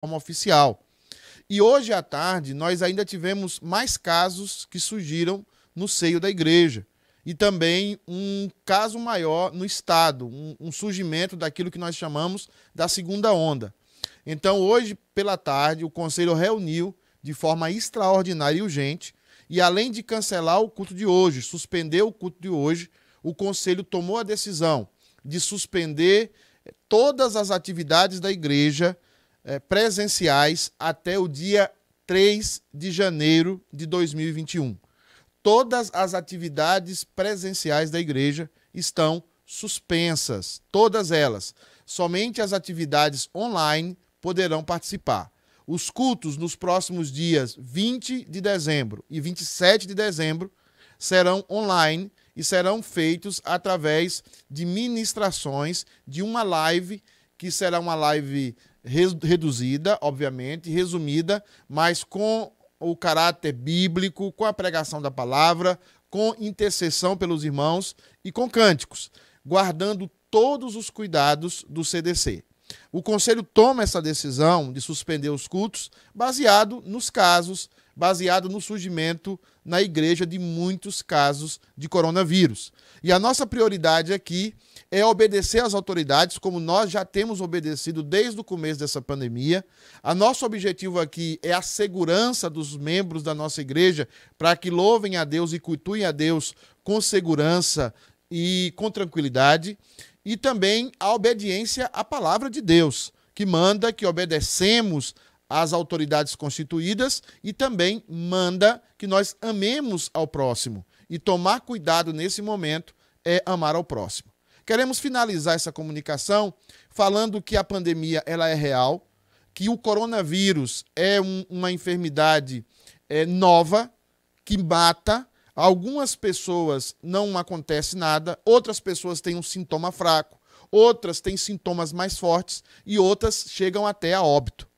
forma oficial. E hoje à tarde nós ainda tivemos mais casos que surgiram no seio da igreja. E também um caso maior no estado, um, um surgimento daquilo que nós chamamos da segunda onda. Então, hoje pela tarde, o conselho reuniu de forma extraordinária e urgente, e além de cancelar o culto de hoje, suspender o culto de hoje, o conselho tomou a decisão de suspender todas as atividades da igreja eh, presenciais até o dia 3 de janeiro de 2021. Todas as atividades presenciais da igreja estão suspensas, todas elas. Somente as atividades online poderão participar. Os cultos nos próximos dias 20 de dezembro e 27 de dezembro serão online e serão feitos através de ministrações de uma live que será uma live reduzida, obviamente, resumida, mas com o caráter bíblico, com a pregação da palavra, com intercessão pelos irmãos e com cânticos, guardando todos os cuidados do CDC. O conselho toma essa decisão de suspender os cultos baseado nos casos, baseado no surgimento na igreja de muitos casos de coronavírus. E a nossa prioridade aqui é obedecer às autoridades, como nós já temos obedecido desde o começo dessa pandemia. A nosso objetivo aqui é a segurança dos membros da nossa igreja, para que louvem a Deus e cultuem a Deus com segurança e com tranquilidade. E também a obediência à palavra de Deus, que manda que obedecemos às autoridades constituídas e também manda que nós amemos ao próximo. E tomar cuidado nesse momento é amar ao próximo. Queremos finalizar essa comunicação falando que a pandemia ela é real, que o coronavírus é um, uma enfermidade é, nova que mata. Algumas pessoas não acontece nada, outras pessoas têm um sintoma fraco, outras têm sintomas mais fortes e outras chegam até a óbito.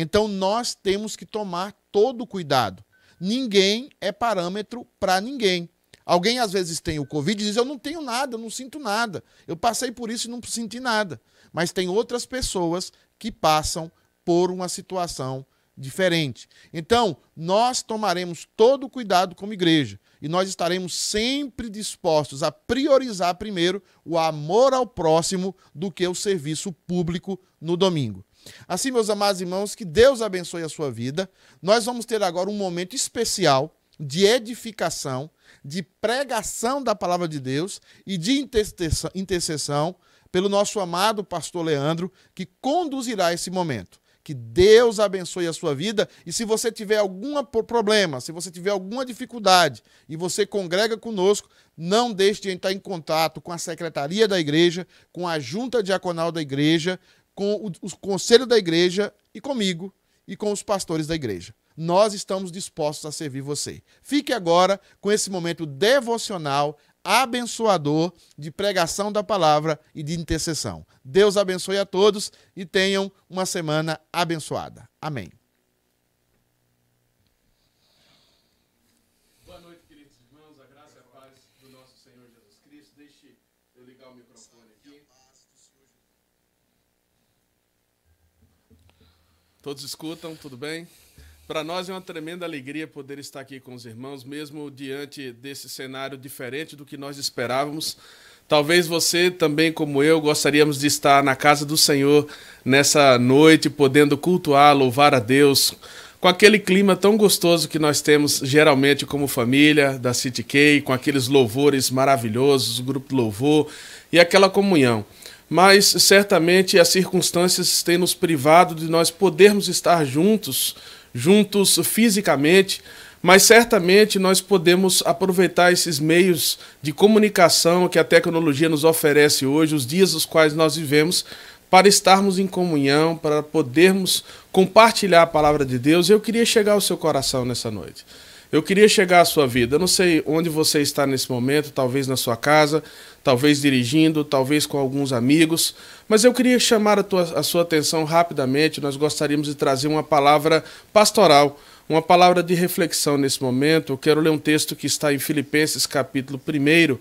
Então nós temos que tomar todo o cuidado. Ninguém é parâmetro para ninguém. Alguém às vezes tem o Covid e diz: Eu não tenho nada, eu não sinto nada. Eu passei por isso e não senti nada. Mas tem outras pessoas que passam por uma situação diferente. Então, nós tomaremos todo o cuidado como igreja e nós estaremos sempre dispostos a priorizar primeiro o amor ao próximo do que o serviço público no domingo. Assim, meus amados irmãos, que Deus abençoe a sua vida. Nós vamos ter agora um momento especial de edificação de pregação da palavra de Deus e de intercessão pelo nosso amado pastor Leandro, que conduzirá esse momento. Que Deus abençoe a sua vida e se você tiver algum problema, se você tiver alguma dificuldade e você congrega conosco, não deixe de entrar em contato com a secretaria da igreja, com a junta diaconal da igreja, com o, o conselho da igreja e comigo e com os pastores da igreja nós estamos dispostos a servir você. Fique agora com esse momento devocional, abençoador de pregação da palavra e de intercessão. Deus abençoe a todos e tenham uma semana abençoada. Amém. Boa noite, queridos irmãos. A graça e a paz do nosso Senhor Jesus Cristo. Deixe eu ligar o microfone aqui. Todos escutam, tudo bem? Para nós é uma tremenda alegria poder estar aqui com os irmãos, mesmo diante desse cenário diferente do que nós esperávamos. Talvez você também, como eu, gostaríamos de estar na casa do Senhor nessa noite, podendo cultuar, louvar a Deus, com aquele clima tão gostoso que nós temos geralmente como família da City K, com aqueles louvores maravilhosos, o grupo louvor e aquela comunhão. Mas certamente as circunstâncias têm nos privado de nós podermos estar juntos juntos fisicamente, mas certamente nós podemos aproveitar esses meios de comunicação que a tecnologia nos oferece hoje, os dias os quais nós vivemos, para estarmos em comunhão, para podermos compartilhar a palavra de Deus. Eu queria chegar ao seu coração nessa noite. Eu queria chegar à sua vida. Eu não sei onde você está nesse momento, talvez na sua casa, talvez dirigindo, talvez com alguns amigos, mas eu queria chamar a, tua, a sua atenção rapidamente. Nós gostaríamos de trazer uma palavra pastoral, uma palavra de reflexão nesse momento. Eu quero ler um texto que está em Filipenses, capítulo 1.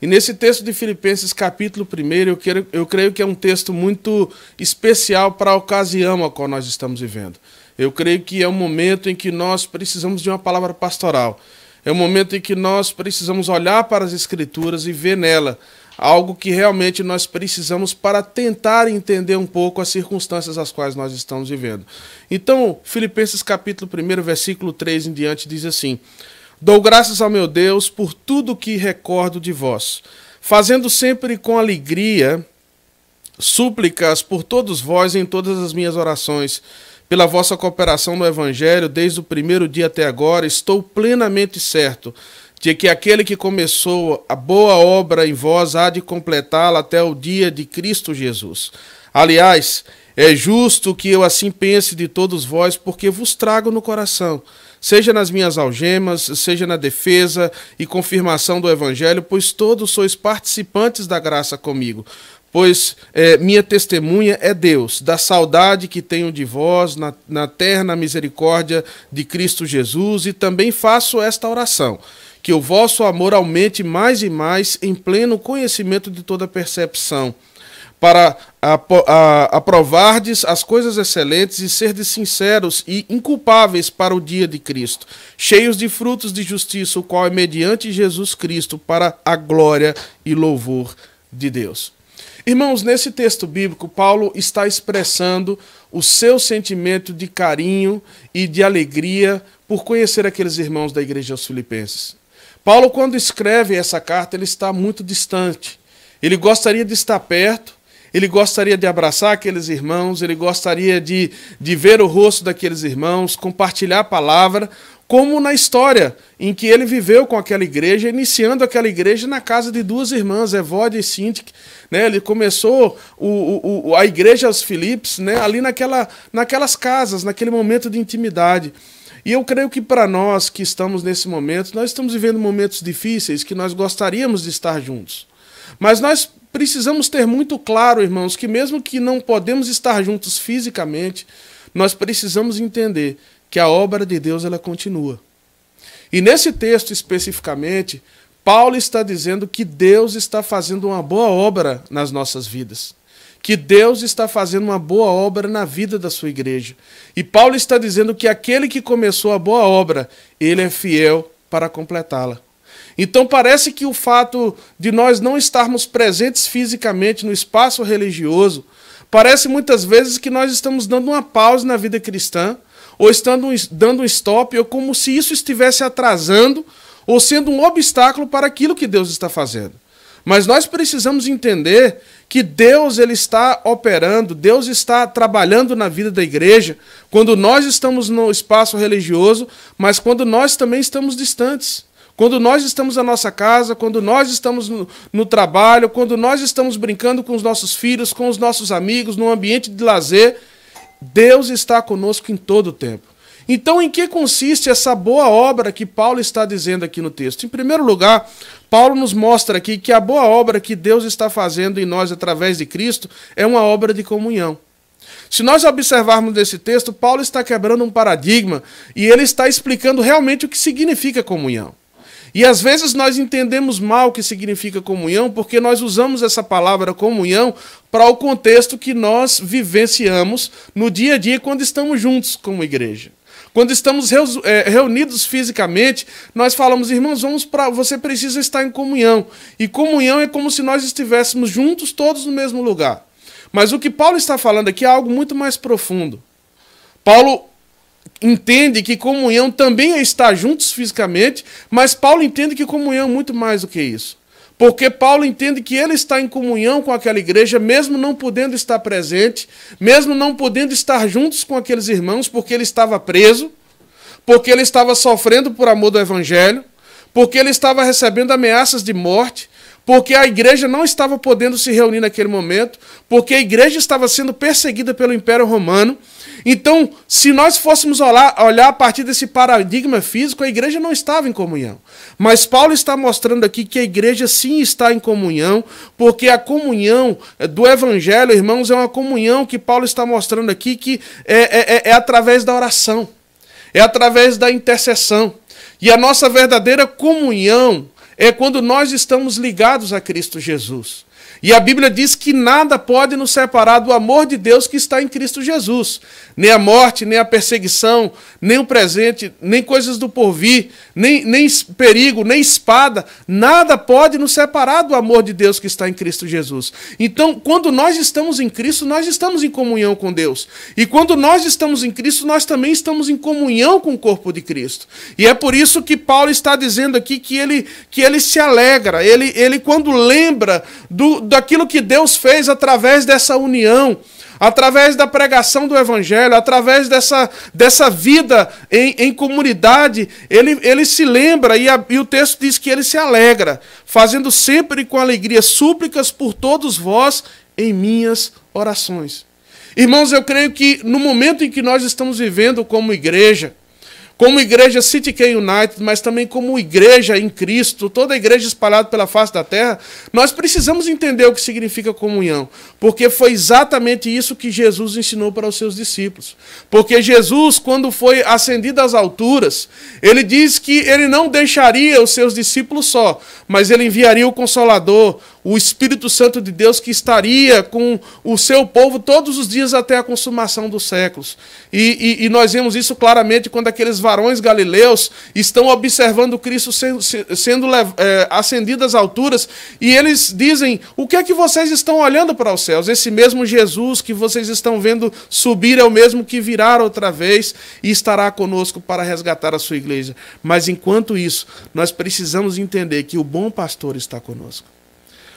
E nesse texto de Filipenses, capítulo 1, eu, quero, eu creio que é um texto muito especial para a ocasião a qual nós estamos vivendo. Eu creio que é um momento em que nós precisamos de uma palavra pastoral. É um momento em que nós precisamos olhar para as Escrituras e ver nela algo que realmente nós precisamos para tentar entender um pouco as circunstâncias às quais nós estamos vivendo. Então, Filipenses capítulo 1, versículo 3 em diante diz assim: Dou graças ao meu Deus por tudo que recordo de vós, fazendo sempre com alegria súplicas por todos vós em todas as minhas orações pela vossa cooperação no Evangelho desde o primeiro dia até agora, estou plenamente certo de que aquele que começou a boa obra em vós há de completá-la até o dia de Cristo Jesus. Aliás, é justo que eu assim pense de todos vós, porque vos trago no coração, seja nas minhas algemas, seja na defesa e confirmação do Evangelho, pois todos sois participantes da graça comigo pois é, minha testemunha é Deus, da saudade que tenho de vós na, na terna misericórdia de Cristo Jesus, e também faço esta oração. Que o vosso amor aumente mais e mais em pleno conhecimento de toda percepção, para aprovardes as coisas excelentes e serdes sinceros e inculpáveis para o dia de Cristo, cheios de frutos de justiça, o qual é mediante Jesus Cristo, para a glória e louvor de Deus. Irmãos, nesse texto bíblico, Paulo está expressando o seu sentimento de carinho e de alegria por conhecer aqueles irmãos da igreja aos Filipenses. Paulo, quando escreve essa carta, ele está muito distante. Ele gostaria de estar perto, ele gostaria de abraçar aqueles irmãos, ele gostaria de, de ver o rosto daqueles irmãos, compartilhar a palavra, como na história em que ele viveu com aquela igreja, iniciando aquela igreja na casa de duas irmãs, Evódia e Sintik. Né? Ele começou o, o, a igreja aos Filipos né? ali naquela, naquelas casas, naquele momento de intimidade. E eu creio que para nós que estamos nesse momento, nós estamos vivendo momentos difíceis que nós gostaríamos de estar juntos. Mas nós precisamos ter muito claro, irmãos, que mesmo que não podemos estar juntos fisicamente, nós precisamos entender que a obra de Deus ela continua. E nesse texto especificamente, Paulo está dizendo que Deus está fazendo uma boa obra nas nossas vidas. Que Deus está fazendo uma boa obra na vida da sua igreja. E Paulo está dizendo que aquele que começou a boa obra, ele é fiel para completá-la. Então parece que o fato de nós não estarmos presentes fisicamente no espaço religioso, parece muitas vezes que nós estamos dando uma pausa na vida cristã ou estando dando um stop, ou como se isso estivesse atrasando ou sendo um obstáculo para aquilo que Deus está fazendo. Mas nós precisamos entender que Deus ele está operando, Deus está trabalhando na vida da igreja, quando nós estamos no espaço religioso, mas quando nós também estamos distantes. Quando nós estamos na nossa casa, quando nós estamos no, no, trabalho, quando nós estamos brincando com os nossos filhos, com os nossos amigos, no ambiente de lazer, Deus está conosco em todo o tempo. Então, em que consiste essa boa obra que Paulo está dizendo aqui no texto? Em primeiro lugar, Paulo nos mostra aqui que a boa obra que Deus está fazendo em nós através de Cristo é uma obra de comunhão. Se nós observarmos nesse texto, Paulo está quebrando um paradigma e ele está explicando realmente o que significa comunhão. E às vezes nós entendemos mal o que significa comunhão, porque nós usamos essa palavra comunhão para o contexto que nós vivenciamos no dia a dia quando estamos juntos como igreja. Quando estamos é, reunidos fisicamente, nós falamos, irmãos, vamos para. Você precisa estar em comunhão. E comunhão é como se nós estivéssemos juntos, todos no mesmo lugar. Mas o que Paulo está falando aqui é algo muito mais profundo. Paulo entende que comunhão também é estar juntos fisicamente, mas Paulo entende que comunhão é muito mais do que isso. Porque Paulo entende que ele está em comunhão com aquela igreja, mesmo não podendo estar presente, mesmo não podendo estar juntos com aqueles irmãos, porque ele estava preso, porque ele estava sofrendo por amor do evangelho, porque ele estava recebendo ameaças de morte, porque a igreja não estava podendo se reunir naquele momento, porque a igreja estava sendo perseguida pelo Império Romano. Então, se nós fôssemos olhar, olhar a partir desse paradigma físico, a igreja não estava em comunhão. Mas Paulo está mostrando aqui que a igreja sim está em comunhão, porque a comunhão do evangelho, irmãos, é uma comunhão que Paulo está mostrando aqui que é, é, é, é através da oração, é através da intercessão. E a nossa verdadeira comunhão é quando nós estamos ligados a Cristo Jesus. E a Bíblia diz que nada pode nos separar do amor de Deus que está em Cristo Jesus. Nem a morte, nem a perseguição, nem o presente, nem coisas do porvir, nem, nem perigo, nem espada. Nada pode nos separar do amor de Deus que está em Cristo Jesus. Então, quando nós estamos em Cristo, nós estamos em comunhão com Deus. E quando nós estamos em Cristo, nós também estamos em comunhão com o corpo de Cristo. E é por isso que Paulo está dizendo aqui que ele, que ele se alegra. Ele, ele quando lembra do, daquilo que Deus fez através dessa união, através da pregação do Evangelho, através dessa, dessa vida em, em comunidade, ele, ele se lembra e, a, e o texto diz que ele se alegra, fazendo sempre com alegria súplicas por todos vós em minhas orações. Irmãos, eu creio que no momento em que nós estamos vivendo como igreja, como igreja City K United, mas também como igreja em Cristo, toda a igreja espalhada pela face da terra, nós precisamos entender o que significa comunhão, porque foi exatamente isso que Jesus ensinou para os seus discípulos. Porque Jesus, quando foi ascendido às alturas, ele diz que ele não deixaria os seus discípulos só, mas ele enviaria o Consolador, o Espírito Santo de Deus que estaria com o seu povo todos os dias até a consumação dos séculos. E, e, e nós vemos isso claramente quando aqueles varões galileus estão observando Cristo sendo, sendo é, ascendido às alturas e eles dizem: O que é que vocês estão olhando para os céus? Esse mesmo Jesus que vocês estão vendo subir é o mesmo que virá outra vez e estará conosco para resgatar a sua igreja. Mas enquanto isso, nós precisamos entender que o bom pastor está conosco.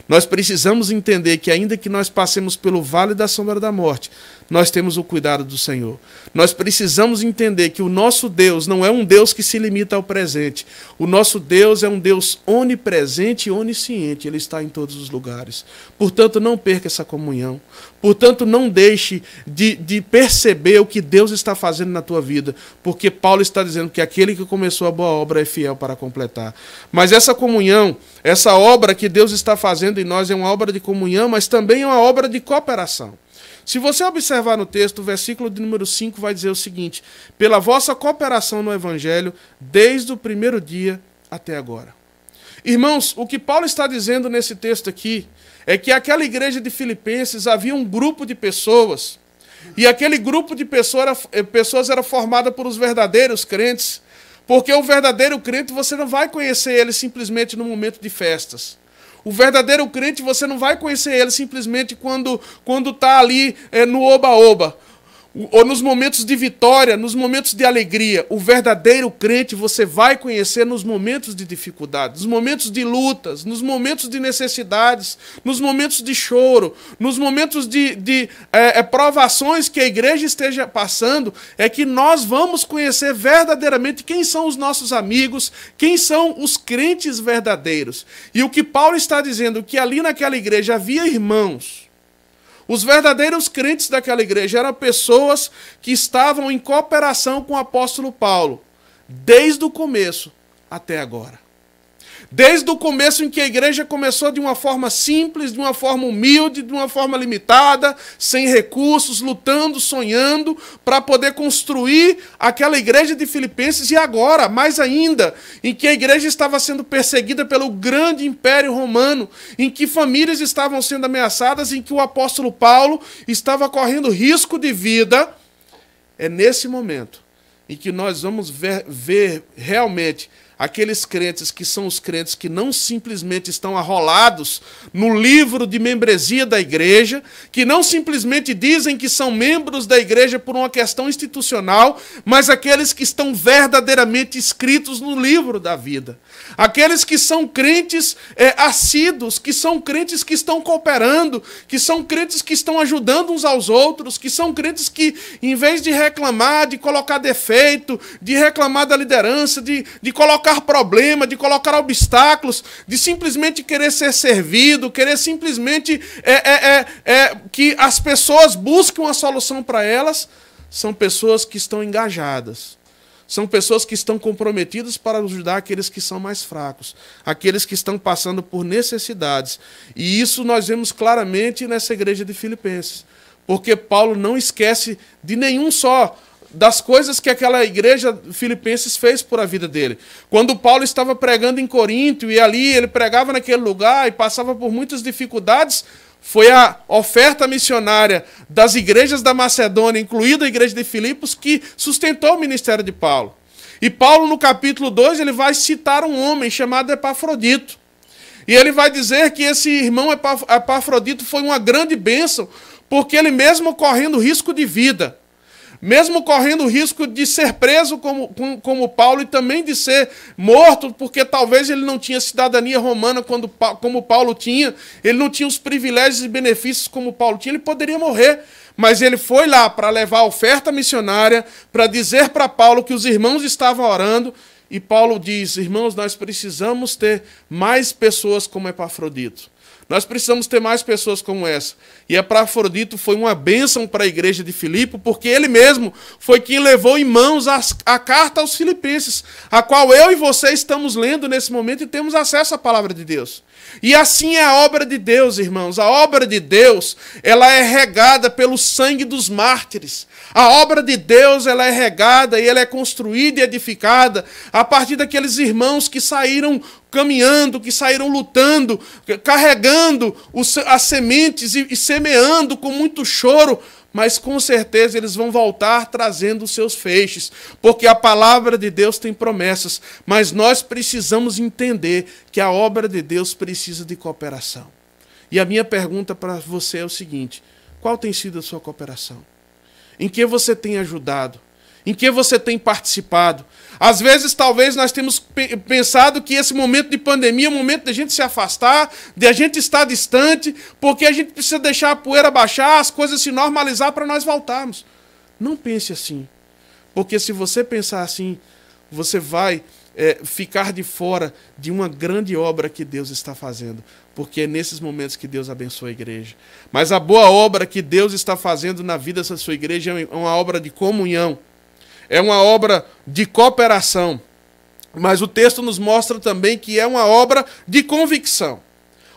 Nós precisamos entender que, ainda que nós passemos pelo vale da sombra da morte, nós temos o cuidado do Senhor. Nós precisamos entender que o nosso Deus não é um Deus que se limita ao presente. O nosso Deus é um Deus onipresente e onisciente. Ele está em todos os lugares. Portanto, não perca essa comunhão. Portanto, não deixe de, de perceber o que Deus está fazendo na tua vida. Porque Paulo está dizendo que aquele que começou a boa obra é fiel para completar. Mas essa comunhão, essa obra que Deus está fazendo em nós é uma obra de comunhão, mas também é uma obra de cooperação. Se você observar no texto, o versículo de número 5 vai dizer o seguinte: pela vossa cooperação no evangelho, desde o primeiro dia até agora. Irmãos, o que Paulo está dizendo nesse texto aqui é que aquela igreja de Filipenses havia um grupo de pessoas, e aquele grupo de pessoas era, eh, pessoas era por os verdadeiros crentes, porque o verdadeiro crente você não vai conhecer ele simplesmente no momento de festas. O verdadeiro crente, você não vai conhecer ele simplesmente quando quando está ali é, no oba-oba ou nos momentos de vitória, nos momentos de alegria. O verdadeiro crente você vai conhecer nos momentos de dificuldade, nos momentos de lutas, nos momentos de necessidades, nos momentos de choro, nos momentos de, de é, é, provações que a igreja esteja passando, é que nós vamos conhecer verdadeiramente quem são os nossos amigos, quem são os crentes verdadeiros. E o que Paulo está dizendo, que ali naquela igreja havia irmãos os verdadeiros crentes daquela igreja eram pessoas que estavam em cooperação com o apóstolo Paulo, desde o começo até agora. Desde o começo em que a igreja começou de uma forma simples, de uma forma humilde, de uma forma limitada, sem recursos, lutando, sonhando, para poder construir aquela igreja de Filipenses, e agora, mais ainda, em que a igreja estava sendo perseguida pelo grande império romano, em que famílias estavam sendo ameaçadas, em que o apóstolo Paulo estava correndo risco de vida. É nesse momento em que nós vamos ver, ver realmente aqueles crentes que são os crentes que não simplesmente estão arrolados no livro de membresia da igreja, que não simplesmente dizem que são membros da igreja por uma questão institucional, mas aqueles que estão verdadeiramente escritos no livro da vida. Aqueles que são crentes é, assíduos, que são crentes que estão cooperando, que são crentes que estão ajudando uns aos outros, que são crentes que, em vez de reclamar, de colocar defeito, de reclamar da liderança, de, de colocar problema, de colocar obstáculos, de simplesmente querer ser servido, querer simplesmente é, é, é, é que as pessoas busquem uma solução para elas, são pessoas que estão engajadas são pessoas que estão comprometidas para ajudar aqueles que são mais fracos, aqueles que estão passando por necessidades. E isso nós vemos claramente nessa igreja de Filipenses. Porque Paulo não esquece de nenhum só das coisas que aquela igreja filipenses fez por a vida dele. Quando Paulo estava pregando em Corinto e ali ele pregava naquele lugar e passava por muitas dificuldades, foi a oferta missionária das igrejas da Macedônia, incluída a igreja de Filipos, que sustentou o ministério de Paulo. E Paulo, no capítulo 2, ele vai citar um homem chamado Epafrodito. E ele vai dizer que esse irmão Epafrodito foi uma grande bênção, porque ele mesmo correndo risco de vida, mesmo correndo o risco de ser preso como, como, Paulo e também de ser morto, porque talvez ele não tinha cidadania romana quando, como Paulo tinha, ele não tinha os privilégios e benefícios como Paulo tinha, ele poderia morrer. Mas ele foi lá para levar a oferta missionária, para dizer para Paulo que os irmãos estavam orando, e Paulo diz: irmãos, nós precisamos ter mais pessoas como Epafrodito. Nós precisamos ter mais pessoas como essa. E Epafrodito foi uma bênção para a igreja de Filipe, porque ele mesmo foi quem levou em mãos a, a, carta aos filipenses, a qual eu e você estamos lendo nesse momento e temos acesso à palavra de Deus. E assim é a obra de Deus, irmãos. A obra de Deus, ela é regada pelo sangue dos mártires. A obra de Deus, ela é regada e ela é construída e edificada a partir daqueles irmãos que saíram caminhando, que saíram lutando, carregando as sementes e, e semeando com muito choro mas com certeza eles vão voltar trazendo os seus feixes, porque a palavra de Deus tem promessas, mas nós precisamos entender que a obra de Deus precisa de cooperação. E a minha pergunta para você é o seguinte: qual tem sido a sua cooperação? Em que você tem ajudado? Em que você tem participado? Às vezes, talvez, nós temos pensado que esse momento de pandemia é o momento de a gente se afastar, de a gente estar distante, porque a gente precisa deixar a poeira baixar, as coisas se normalizar para nós voltarmos. Não pense assim. Porque se você pensar assim, você vai é, ficar de fora de uma grande obra que Deus está fazendo. Porque é nesses momentos que Deus abençoa a igreja. Mas a boa obra que Deus está fazendo na vida dessa sua igreja é uma obra de comunhão é uma obra de cooperação. Mas o texto nos mostra também que é uma obra de convicção.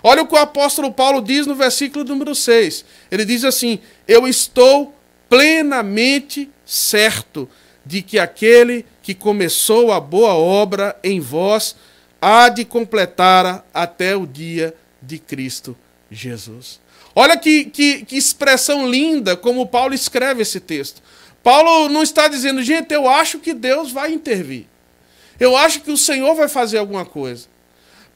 Olha o que o apóstolo Paulo diz no versículo número 6. Ele diz assim: Eu estou plenamente certo de que aquele que começou a boa obra em vós há de completar até o dia de Cristo Jesus. Olha que, que, que expressão linda como Paulo escreve esse texto. Paulo não está dizendo, gente, eu acho que Deus vai intervir. Eu acho que o Senhor vai fazer alguma coisa.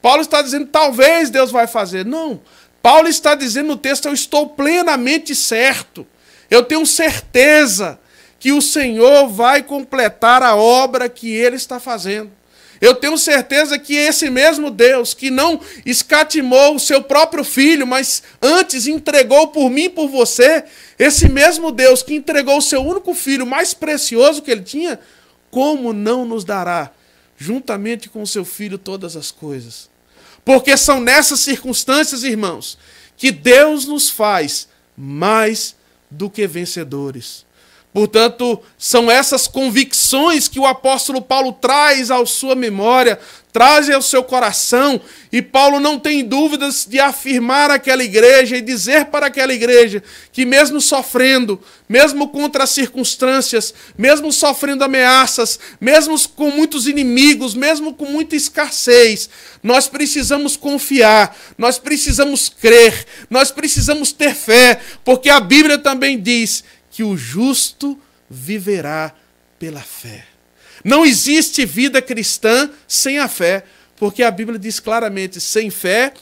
Paulo está dizendo, talvez Deus vai fazer. Não. Paulo está dizendo no texto, eu estou plenamente certo. Eu tenho certeza que o Senhor vai completar a obra que ele está fazendo. Eu tenho certeza que esse mesmo Deus, que não escatimou o seu próprio filho, mas antes entregou por mim por você, esse mesmo Deus que entregou o seu único filho mais precioso que ele tinha, como não nos dará, juntamente com o seu filho, todas as coisas? Porque são nessas circunstâncias, irmãos, que Deus nos faz mais do que vencedores. Portanto, são essas convicções que o apóstolo Paulo traz à sua memória, traz ao seu coração, e Paulo não tem dúvidas de afirmar aquela igreja e dizer para aquela igreja que, mesmo sofrendo, mesmo contra as circunstâncias, mesmo sofrendo ameaças, mesmo com muitos inimigos, mesmo com muita escassez, nós precisamos confiar, nós precisamos crer, nós precisamos ter fé, porque a Bíblia também diz que o justo viverá pela fé. Não existe vida cristã sem a fé, porque a Bíblia diz claramente: sem fé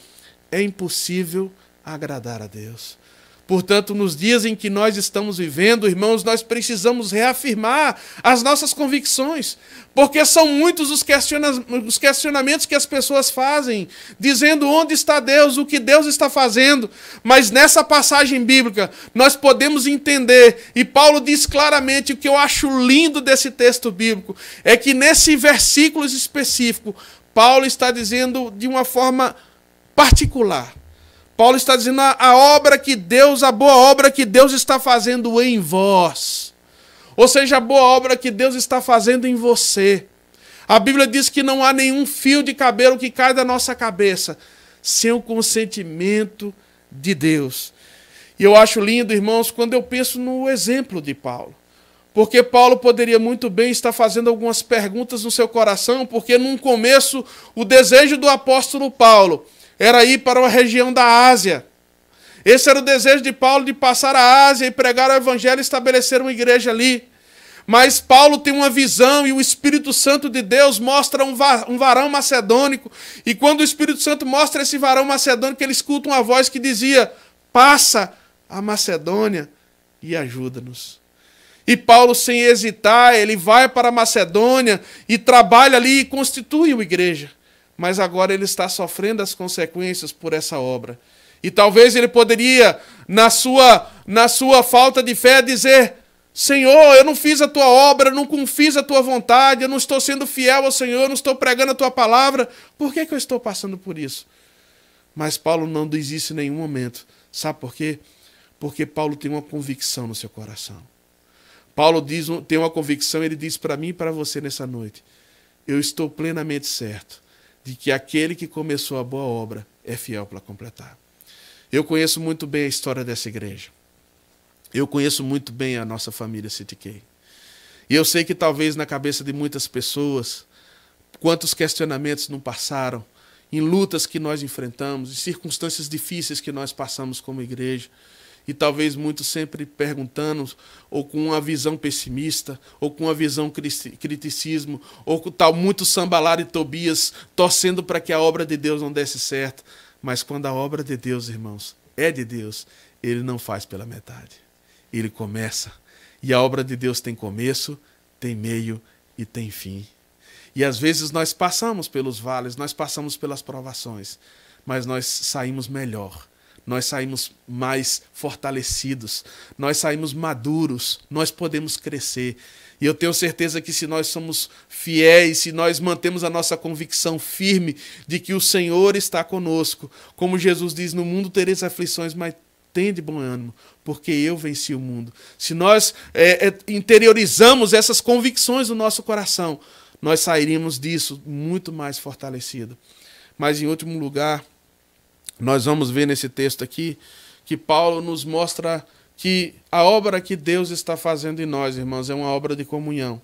é impossível agradar a Deus. Portanto, nos dias em que nós estamos vivendo, irmãos, nós precisamos reafirmar as nossas convicções, porque são muitos os, os questionamentos que as pessoas fazem, dizendo onde está Deus, o que Deus está fazendo. Mas nessa passagem bíblica, nós podemos entender, e Paulo diz claramente o que eu acho lindo desse texto bíblico, é que nesse versículo específico, Paulo está dizendo de uma forma particular Paulo está dizendo a, obra que Deus, a boa obra que Deus está fazendo em vós. Ou seja, a boa obra que Deus está fazendo em você. A Bíblia diz que não há nenhum fio de cabelo que cai da nossa cabeça sem o consentimento de Deus. E eu acho lindo, irmãos, quando eu penso no exemplo de Paulo. porque Paulo poderia muito bem estar fazendo algumas perguntas no seu coração, porque num começo o desejo do apóstolo Paulo era ir para uma região da Ásia. Esse era o desejo de Paulo de passar a Ásia e pregar o evangelho e estabelecer uma igreja ali. Mas Paulo tem uma visão e o Espírito Santo de Deus mostra um, varão macedônico. E quando o Espírito Santo mostra esse varão macedônico, ele escuta uma voz que dizia: Passa a Macedônia e ajuda-nos. E Paulo, sem hesitar, ele vai para a Macedônia e trabalha ali e constitui uma igreja. Mas agora ele está sofrendo as consequências por essa obra. E talvez ele poderia, na sua, na sua falta de fé, dizer: Senhor, eu não fiz a tua obra, eu não fiz a tua vontade, eu não estou sendo fiel ao Senhor, eu não estou pregando a tua palavra. Por que, que eu estou passando por isso? Mas Paulo não isso em nenhum momento. Sabe por quê? Porque Paulo tem uma convicção no seu coração. Paulo diz, tem uma convicção, ele diz para mim e para você nessa noite: Eu estou plenamente certo de que aquele que começou a boa obra é fiel para completar. Eu conheço muito bem a história dessa igreja. Eu conheço muito bem a nossa família CTK. E eu sei que talvez na cabeça de muitas pessoas, quantos questionamentos não passaram, em lutas que nós enfrentamos, em circunstâncias difíceis que nós passamos como igreja e talvez muitos sempre perguntando, ou com uma visão pessimista, ou com uma visão criticismo, ou com tal muito sambalar e Tobias torcendo para que a obra de Deus não desse certo. Mas quando a obra de Deus, irmãos, é de Deus, ele não faz pela metade. Ele começa. E a obra de Deus tem começo, tem meio e tem fim. E às vezes nós passamos pelos vales, nós passamos pelas provações, mas nós saímos melhor nós saímos mais fortalecidos, nós saímos maduros, nós podemos crescer. E eu tenho certeza que se nós somos fiéis, se nós mantemos a nossa convicção firme de que o Senhor está conosco, como Jesus diz: No mundo tereis aflições, mas tem de bom ânimo, porque eu venci o mundo. Se nós é, é, interiorizamos essas convicções no nosso coração, nós sairíamos disso muito mais fortalecido. Mas, em último lugar, nós vamos ver nesse texto aqui que Paulo nos mostra que a obra que Deus está fazendo em nós, irmãos, é uma obra de comunhão.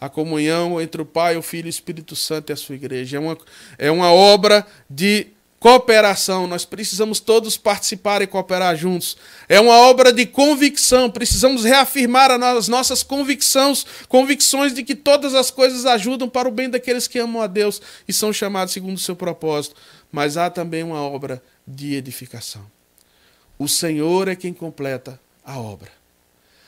A comunhão entre o Pai, o Filho e o Espírito Santo e a sua igreja. É uma, é uma obra de cooperação. Nós precisamos todos participar e cooperar juntos. É uma obra de convicção. Precisamos reafirmar as nossas convicções, convicções de que todas as coisas ajudam para o bem daqueles que amam a Deus e são chamados segundo o seu propósito mas há também uma obra de edificação. O Senhor é quem completa a obra.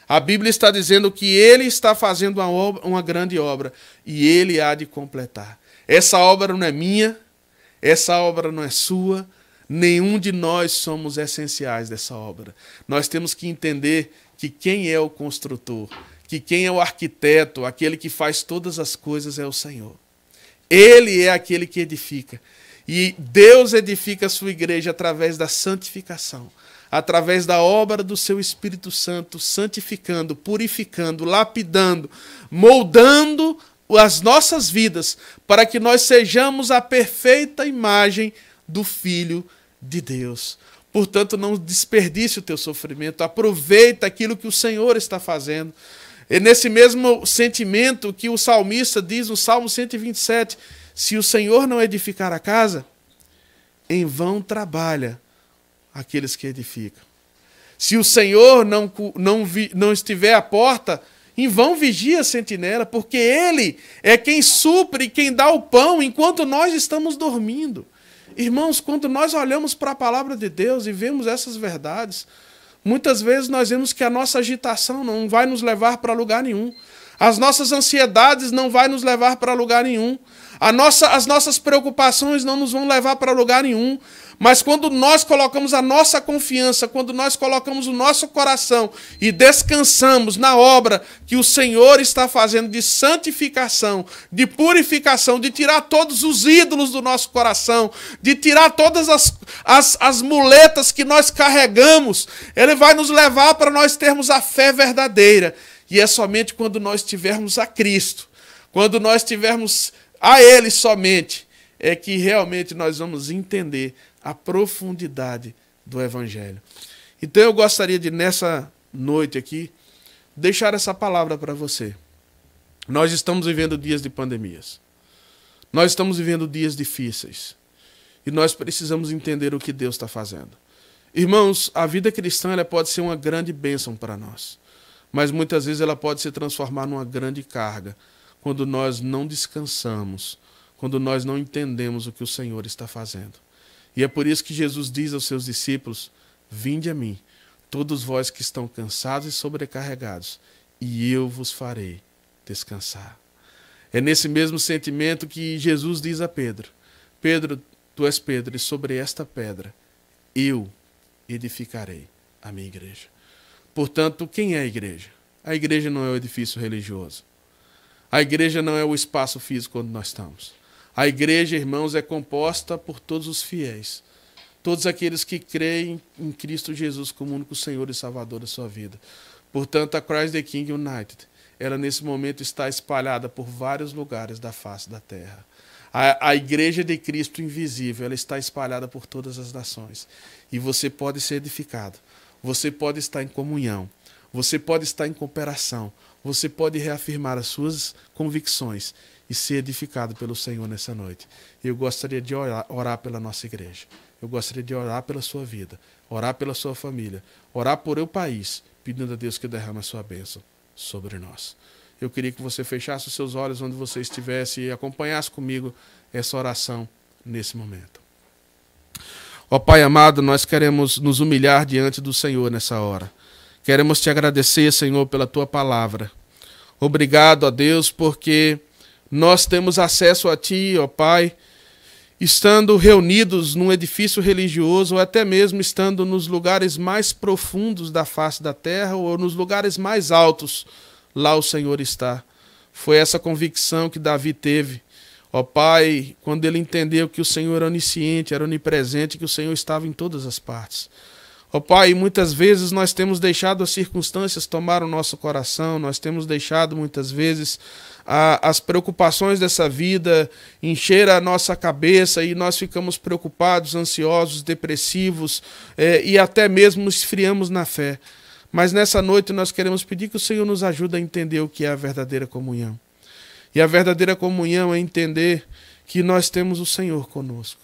A Bíblia está dizendo que Ele está fazendo uma, obra, uma grande obra e Ele há de completar. Essa obra não é minha, essa obra não é sua, nenhum de nós somos essenciais dessa obra. Nós temos que entender que quem é o construtor, que quem é o arquiteto, aquele que faz todas as coisas é o Senhor. Ele é aquele que edifica. E Deus edifica a sua igreja através da santificação, através da obra do seu Espírito Santo, santificando, purificando, lapidando, moldando as nossas vidas para que nós sejamos a perfeita imagem do Filho de Deus. Portanto, não desperdice o teu sofrimento, aproveita aquilo que o Senhor está fazendo. É nesse mesmo sentimento que o salmista diz no Salmo 127, se o Senhor não edificar a casa, em vão trabalha aqueles que edificam. Se o Senhor não, não, não estiver à porta, em vão vigia a sentinela, porque Ele é quem supre, quem dá o pão enquanto nós estamos dormindo. Irmãos, quando nós olhamos para a palavra de Deus e vemos essas verdades, muitas vezes nós vemos que a nossa agitação não vai nos levar para lugar nenhum. As nossas ansiedades não vai nos levar para lugar nenhum. A nossa, as nossas preocupações não nos vão levar para lugar nenhum. Mas quando nós colocamos a nossa confiança, quando nós colocamos o nosso coração e descansamos na obra que o Senhor está fazendo de santificação, de purificação, de tirar todos os ídolos do nosso coração, de tirar todas as, as, as muletas que nós carregamos, Ele vai nos levar para nós termos a fé verdadeira. E é somente quando nós tivermos a Cristo, quando nós tivermos a Ele somente, é que realmente nós vamos entender a profundidade do Evangelho. Então eu gostaria de, nessa noite aqui, deixar essa palavra para você. Nós estamos vivendo dias de pandemias. Nós estamos vivendo dias difíceis. E nós precisamos entender o que Deus está fazendo. Irmãos, a vida cristã pode ser uma grande bênção para nós. Mas muitas vezes ela pode se transformar numa grande carga quando nós não descansamos, quando nós não entendemos o que o Senhor está fazendo. E é por isso que Jesus diz aos seus discípulos: Vinde a mim, todos vós que estão cansados e sobrecarregados, e eu vos farei descansar. É nesse mesmo sentimento que Jesus diz a Pedro: Pedro, tu és Pedro, e sobre esta pedra eu edificarei a minha igreja. Portanto, quem é a igreja? A igreja não é o edifício religioso. A igreja não é o espaço físico onde nós estamos. A igreja, irmãos, é composta por todos os fiéis, todos aqueles que creem em Cristo Jesus como único Senhor e Salvador da sua vida. Portanto, a Christ the King United, ela nesse momento está espalhada por vários lugares da face da terra. A, a igreja de Cristo invisível, ela está espalhada por todas as nações. E você pode ser edificado, você pode estar em comunhão, você pode estar em cooperação, você pode reafirmar as suas convicções e ser edificado pelo Senhor nessa noite. Eu gostaria de orar, orar pela nossa igreja. Eu gostaria de orar pela sua vida, orar pela sua família, orar por o país, pedindo a Deus que derrame a sua bênção sobre nós. Eu queria que você fechasse os seus olhos onde você estivesse e acompanhasse comigo essa oração nesse momento. Ó Pai amado, nós queremos nos humilhar diante do Senhor nessa hora. Queremos te agradecer, Senhor, pela tua palavra. Obrigado a Deus, porque nós temos acesso a Ti, ó Pai, estando reunidos num edifício religioso, ou até mesmo estando nos lugares mais profundos da face da terra, ou nos lugares mais altos, lá o Senhor está. Foi essa convicção que Davi teve. Ó Pai, quando ele entendeu que o Senhor era onisciente, era onipresente, que o Senhor estava em todas as partes. Ó Pai, muitas vezes nós temos deixado as circunstâncias tomar o nosso coração, nós temos deixado muitas vezes a, as preocupações dessa vida encher a nossa cabeça e nós ficamos preocupados, ansiosos, depressivos é, e até mesmo esfriamos na fé. Mas nessa noite nós queremos pedir que o Senhor nos ajude a entender o que é a verdadeira comunhão. E a verdadeira comunhão é entender que nós temos o Senhor conosco.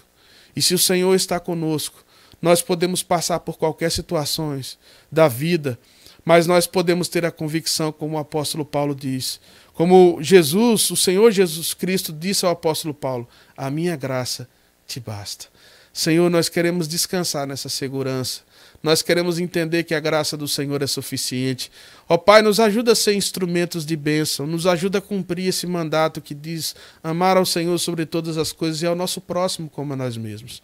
E se o Senhor está conosco, nós podemos passar por qualquer situações da vida, mas nós podemos ter a convicção, como o apóstolo Paulo diz, como Jesus, o Senhor Jesus Cristo disse ao apóstolo Paulo: "A minha graça te basta". Senhor, nós queremos descansar nessa segurança. Nós queremos entender que a graça do Senhor é suficiente. Ó Pai, nos ajuda a ser instrumentos de bênção, nos ajuda a cumprir esse mandato que diz amar ao Senhor sobre todas as coisas e ao nosso próximo como a nós mesmos.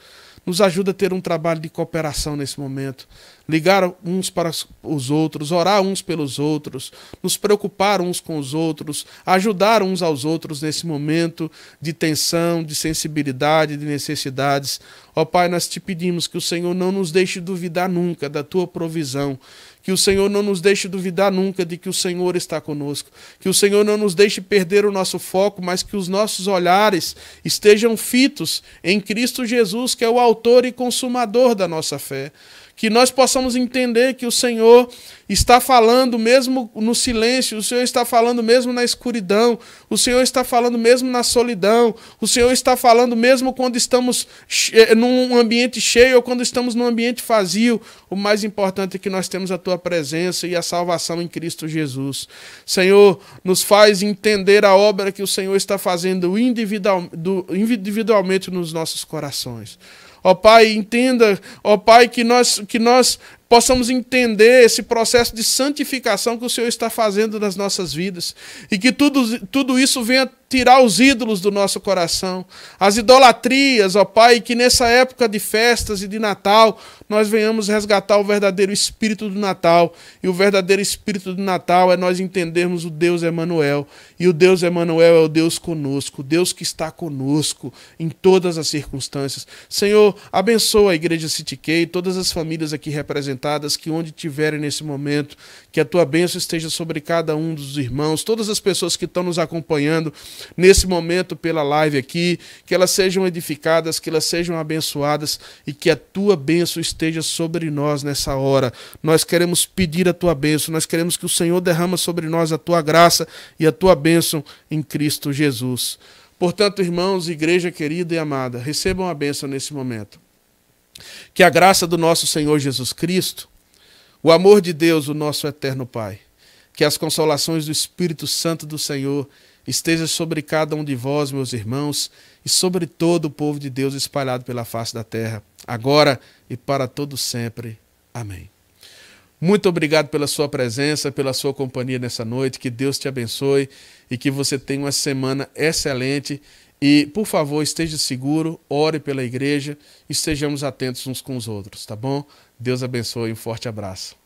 Nos ajuda a ter um trabalho de cooperação nesse momento. Ligar uns para os outros, orar uns pelos outros, nos preocupar uns com os outros, ajudar uns aos outros nesse momento de tensão, de sensibilidade, de necessidades. Ó Pai, nós te pedimos que o Senhor não nos deixe duvidar nunca da tua provisão, que o Senhor não nos deixe duvidar nunca de que o Senhor está conosco. Que o Senhor não nos deixe perder o nosso foco, mas que os nossos olhares estejam fitos em Cristo Jesus, que é o autor e consumador da nossa fé que nós possamos entender que o Senhor está falando mesmo no silêncio, o Senhor está falando mesmo na escuridão, o Senhor está falando mesmo na solidão, o Senhor está falando mesmo quando estamos eh, num ambiente cheio ou quando estamos num ambiente vazio. O mais importante é que nós temos a tua presença e a salvação em Cristo Jesus. Senhor, nos faz entender a obra que o Senhor está fazendo individual, do, individualmente nos nossos corações. Ó Pai, entenda, ó Pai, que nós, que nós possamos entender esse processo de santificação que o Senhor está fazendo nas nossas vidas e que tudo, tudo isso venha tirar os ídolos do nosso coração, as idolatrias, ó Pai, que nessa época de festas e de Natal nós venhamos resgatar o verdadeiro espírito do Natal. E o verdadeiro espírito do Natal é nós entendermos o Deus Emanuel. E o Deus Emanuel é o Deus conosco, o Deus que está conosco em todas as circunstâncias. Senhor, abençoa a igreja K, todas as famílias aqui representadas que onde tiverem nesse momento, que a tua bênção esteja sobre cada um dos irmãos, todas as pessoas que estão nos acompanhando nesse momento pela live aqui, que elas sejam edificadas, que elas sejam abençoadas e que a tua bênção esteja sobre nós nessa hora. Nós queremos pedir a tua bênção, nós queremos que o Senhor derrama sobre nós a tua graça e a tua bênção em Cristo Jesus. Portanto, irmãos, igreja querida e amada, recebam a bênção nesse momento. Que a graça do nosso Senhor Jesus Cristo, o amor de Deus, o nosso eterno Pai, que as consolações do Espírito Santo do Senhor esteja sobre cada um de vós, meus irmãos, e sobre todo o povo de Deus espalhado pela face da terra, agora e para todo sempre. Amém. Muito obrigado pela sua presença, pela sua companhia nessa noite. Que Deus te abençoe e que você tenha uma semana excelente. E, por favor, esteja seguro, ore pela igreja e estejamos atentos uns com os outros, tá bom? Deus abençoe e um forte abraço.